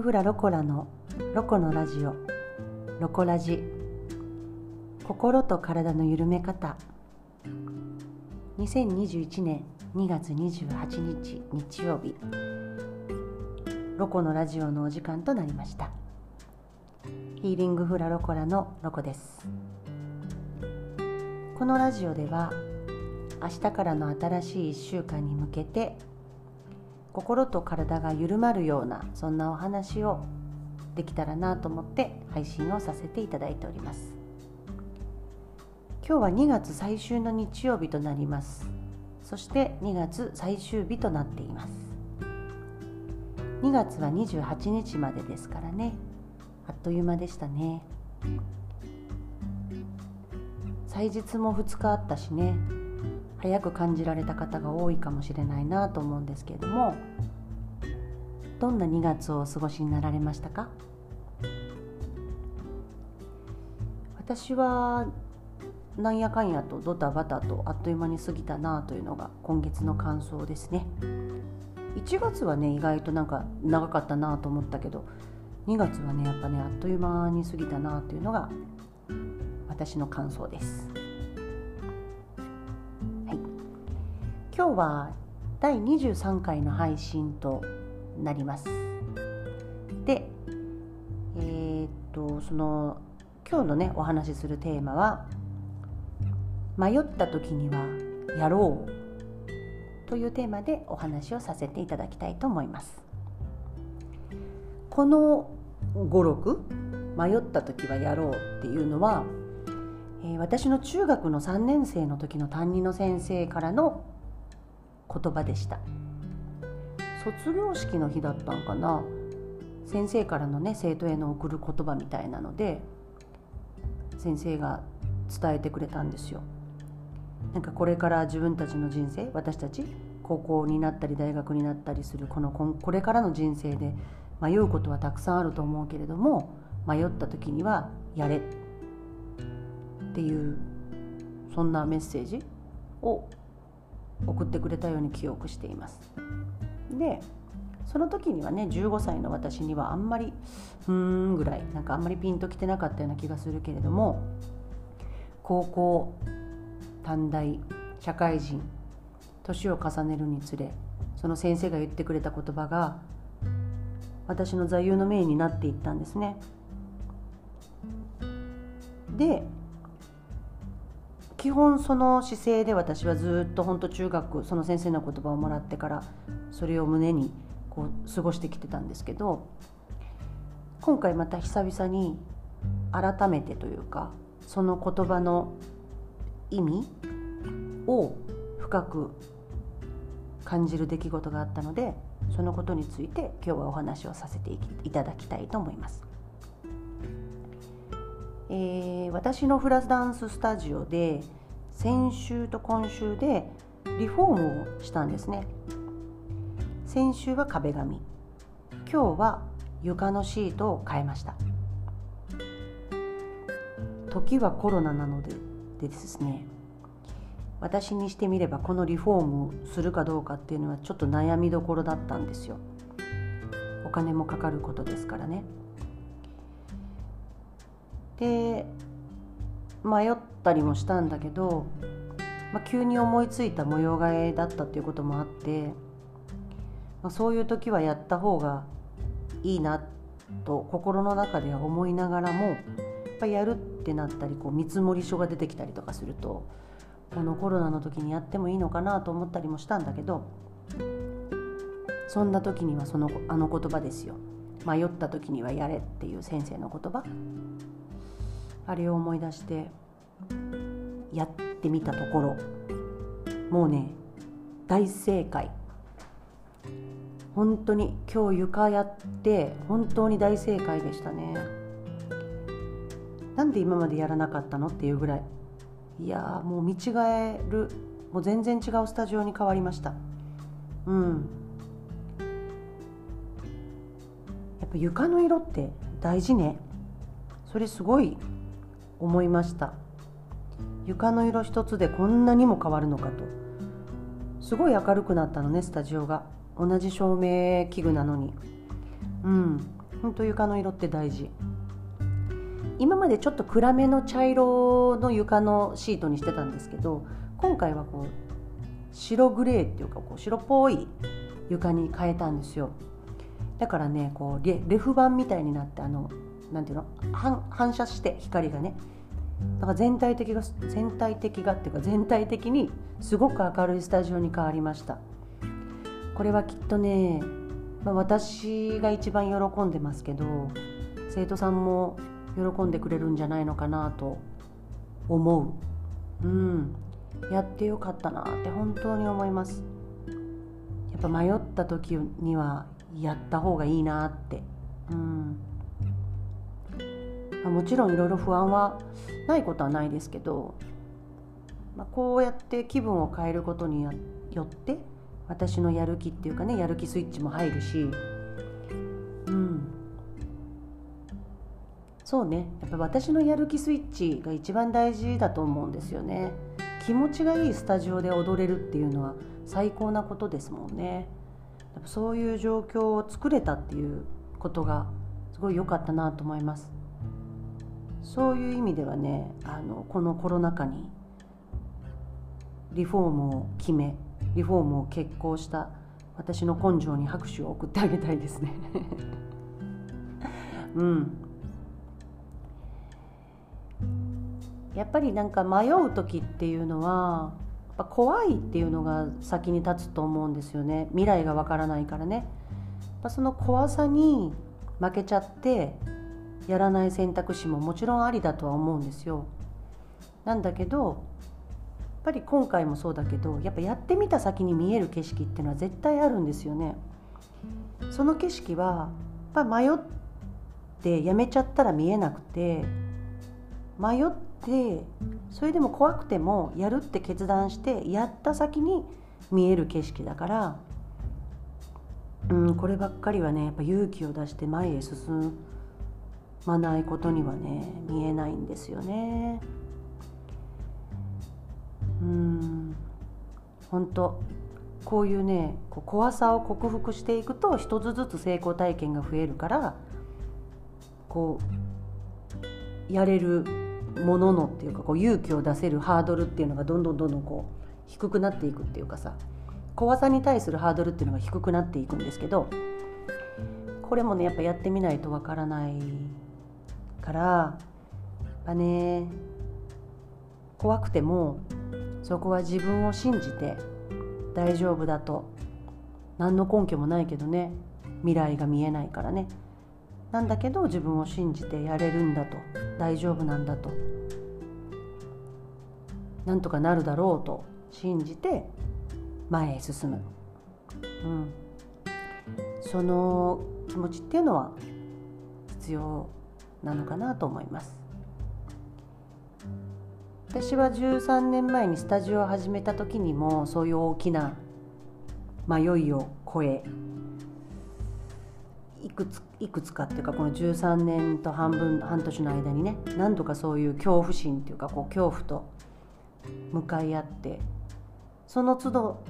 グフラロコラのロコのラジオ。ロコラジ。心と体の緩め方。2021年2月28日日曜日。ロコのラジオのお時間となりました。ヒーリングフラロコラのロコです。このラジオでは明日からの新しい1週間に向けて心と体が緩まるようなそんなお話をできたらなと思って配信をさせていただいております。今日は2月最終の日曜日となります。そして2月最終日となっています。2月は28日までですからね。あっという間でしたね。祭日も2日あったしね。早く感じられた方が多いかもしれないなと思うんですけれどもどんな2月をお過ごしになられましたか？私はなんやかんやとドタバタとあっという間に過ぎたなというのが今月の感想ですね。1月はね意外となんか長かったなと思ったけど2月はねやっぱねあっという間に過ぎたなというのが私の感想です。今日は第23回の配信となります。で、えー、っとその今日のねお話しするテーマは「迷った時にはやろう」というテーマでお話をさせていただきたいと思います。この語録迷った時はやろうっていうのは、えー、私の中学の3年生の時の担任の先生からの言葉でした。卒業式の日だったんかな。先生からのね生徒への送る言葉みたいなので先生が伝えてくれたんですよ。なんかこれから自分たちの人生私たち高校になったり大学になったりするこのこれからの人生で迷うことはたくさんあると思うけれども迷った時にはやれっていうそんなメッセージを送ってくれたように記憶しています。でその時にはね15歳の私にはあんまりふーんぐらいなんかあんまりピンときてなかったような気がするけれども高校短大社会人年を重ねるにつれその先生が言ってくれた言葉が私の座右の銘になっていったんですね。で基本その姿勢で私はずっと本当中学その先生の言葉をもらってからそれを胸にこう過ごしてきてたんですけど今回また久々に改めてというかその言葉の意味を深く感じる出来事があったのでそのことについて今日はお話をさせていただきたいと思います。えー、私のフラダンススタジオで先週と今週でリフォームをしたんですね。先週は壁紙。今日は床のシートを変えました。時はコロナなのででですね。私にしてみればこのリフォームをするかどうかっていうのはちょっと悩みどころだったんですよ。お金もかかることですからね。で迷ったりもしたんだけど、まあ、急に思いついた模様替えだったっていうこともあって、まあ、そういう時はやった方がいいなと心の中では思いながらもやっぱやるってなったりこう見積書が出てきたりとかするとこのコロナの時にやってもいいのかなと思ったりもしたんだけどそんな時にはそのあの言葉ですよ。迷った時にはやれっていう先生の言葉。あれを思い出してやってみたところもうね大正解。本当に今日床やって本当に大正解でしたね。なんで今までやらなかったのっていうぐらい。いやもう見違える。もう全然違うスタジオに変わりました。うん。やっぱ床の色って大事ね。それすごい思いました。床の色一つでこんなにも変わるのかと。すごい明るくなったのねスタジオが。同じ照明器具なのに。うん本当床の色って大事。今までちょっと暗めの茶色の床のシートにしてたんですけど今回はこう白グレーっていうかこう白っぽい床に変えたんですよ。だからねこうレレフ板みたいになってあのなんていうの？反射して光がね。だから全体的が全体的がっていうか全体的にすごく明るいスタジオに変わりました。これはきっとね、まあ、私が一番喜んでますけど生徒さんも喜んでくれるんじゃないのかなと思う。うん。やってよかったなって本当に思います。やっぱ迷った時にはやった方がいいなって。うん。もちろんいろいろ不安はないことはないですけど、まあ、こうやって気分を変えることによって私のやる気っていうかねやる気スイッチも入るしうん。そうね。やっぱ私のやる気スイッチが一番大事だと思うんですよね。気持ちがいいスタジオで踊れるっていうのは最高なことですもんね。そういう状況を作れたっていうことがすごい良かったなと思います。そういう意味ではねあのこのコロナ禍にリフォームを決めリフォームを決行した私の根性に拍手を送ってあげたいですね。うん。やっぱりなんか迷う時っていうのはやっぱ怖いっていうのが先に立つと思うんですよね。未来がわからないからね。その怖さに負けちゃってやらない選択肢ももちろんありだとは思うんですよ。なんだけどやっぱり今回もそうだけどやっぱやってみた先に見える景色っていうのは絶対あるんですよね。その景色はやっぱ迷ってやめちゃったら見えなくて迷ってそれでも怖くてもやるって決断してやった先に見える景色だからうんこればっかりはねやっぱ勇気を出して前へ進まないことにはね見えないんですよね。うん本当こういうねこう怖さを克服していくと一つずつ成功体験が増えるからこうやれるもののっていうかこう勇気を出せるハードルっていうのがどんどんどんどんこう低くなっていくっていうかさ怖さに対するハードルっていうのが低くなっていくんですけどこれもねやっぱやってみないとわからないからやっぱね怖くてもそこは自分を信じて大丈夫だと。何の根拠もないけどね未来が見えないからね。なんだけど自分を信じてやれるんだと。大丈夫なんだと。なんとかなるだろうと。信じて前へ進む、うん、その気持ちっていうのは必要なのかなと思います。私は13年前にスタジオを始めた時にもそういう大きな迷いを超えいくついくつかっていうかこの13年と半分半年の間にね何度かそういう恐怖心っていうかこう恐怖と向かい合ってその都度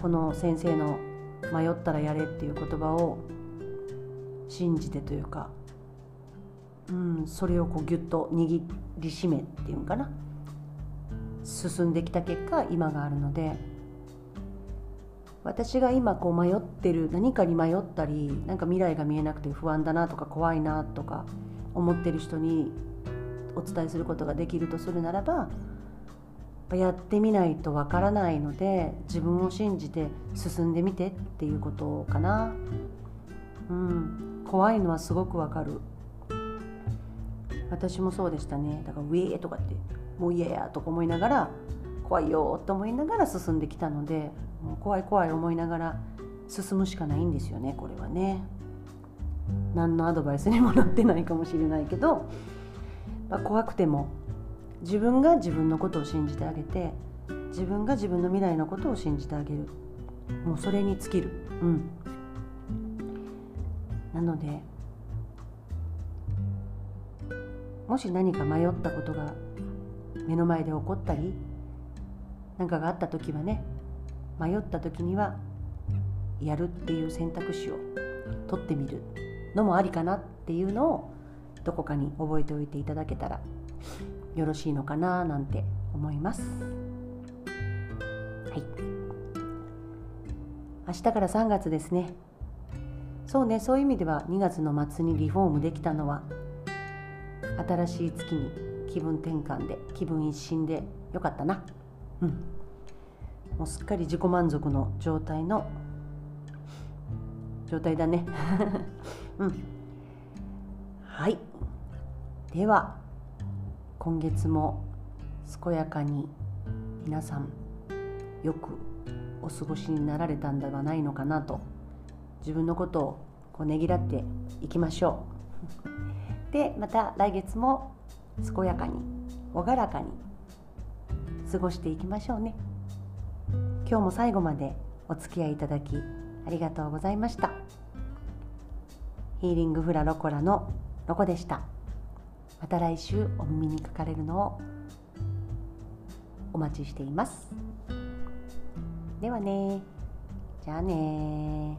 この先生の「迷ったらやれ」っていう言葉を信じてというか、うん、それをこうギュッと握りしめっていうんかな進んできた結果今があるので。私が今こう迷ってる何かに迷ったりなんか未来が見えなくて不安だなとか怖いなとか思ってる人にお伝えすることができるとするならばやってみないとわからないので自分を信じて進んでみてっていうことかな。うん、怖いのはすごくわかる。私もそうでしたね。だから「ウェー」とかって「もう嫌や」とか思いながら怖いよと思いながら進んできたので怖い怖い思いながら進むしかないんですよねこれはね。何のアドバイスにもなってないかもしれないけど、まあ、怖くても自分が自分のことを信じてあげて自分が自分の未来のことを信じてあげるもうそれに尽きるうんなのでもし何か迷ったことが目の前で起こったり何かがあった時はね迷った時にはやるっていう選択肢を取ってみるのもありかなっていうのをどこかに覚えておいていただけたらよろしいのかななんて思います。はい。明日から3月ですね。そうねそういう意味では2月の末にリフォームできたのは新しい月に気分転換で気分一新でよかったな。うん。もうすっかり自己満足の状態の状態だね。うん。はい。では今月も健やかに皆さんよくお過ごしになられたんではないのかなと自分のことをこうねぎらっていきましょう。でまた来月も健やかに朗らかに過ごしていきましょうね。今日も最後までお付き合いいただきありがとうございました。ヒーリングフラロコラのロコでした。また来週お耳にかかれるのをお待ちしています。ではねじゃあね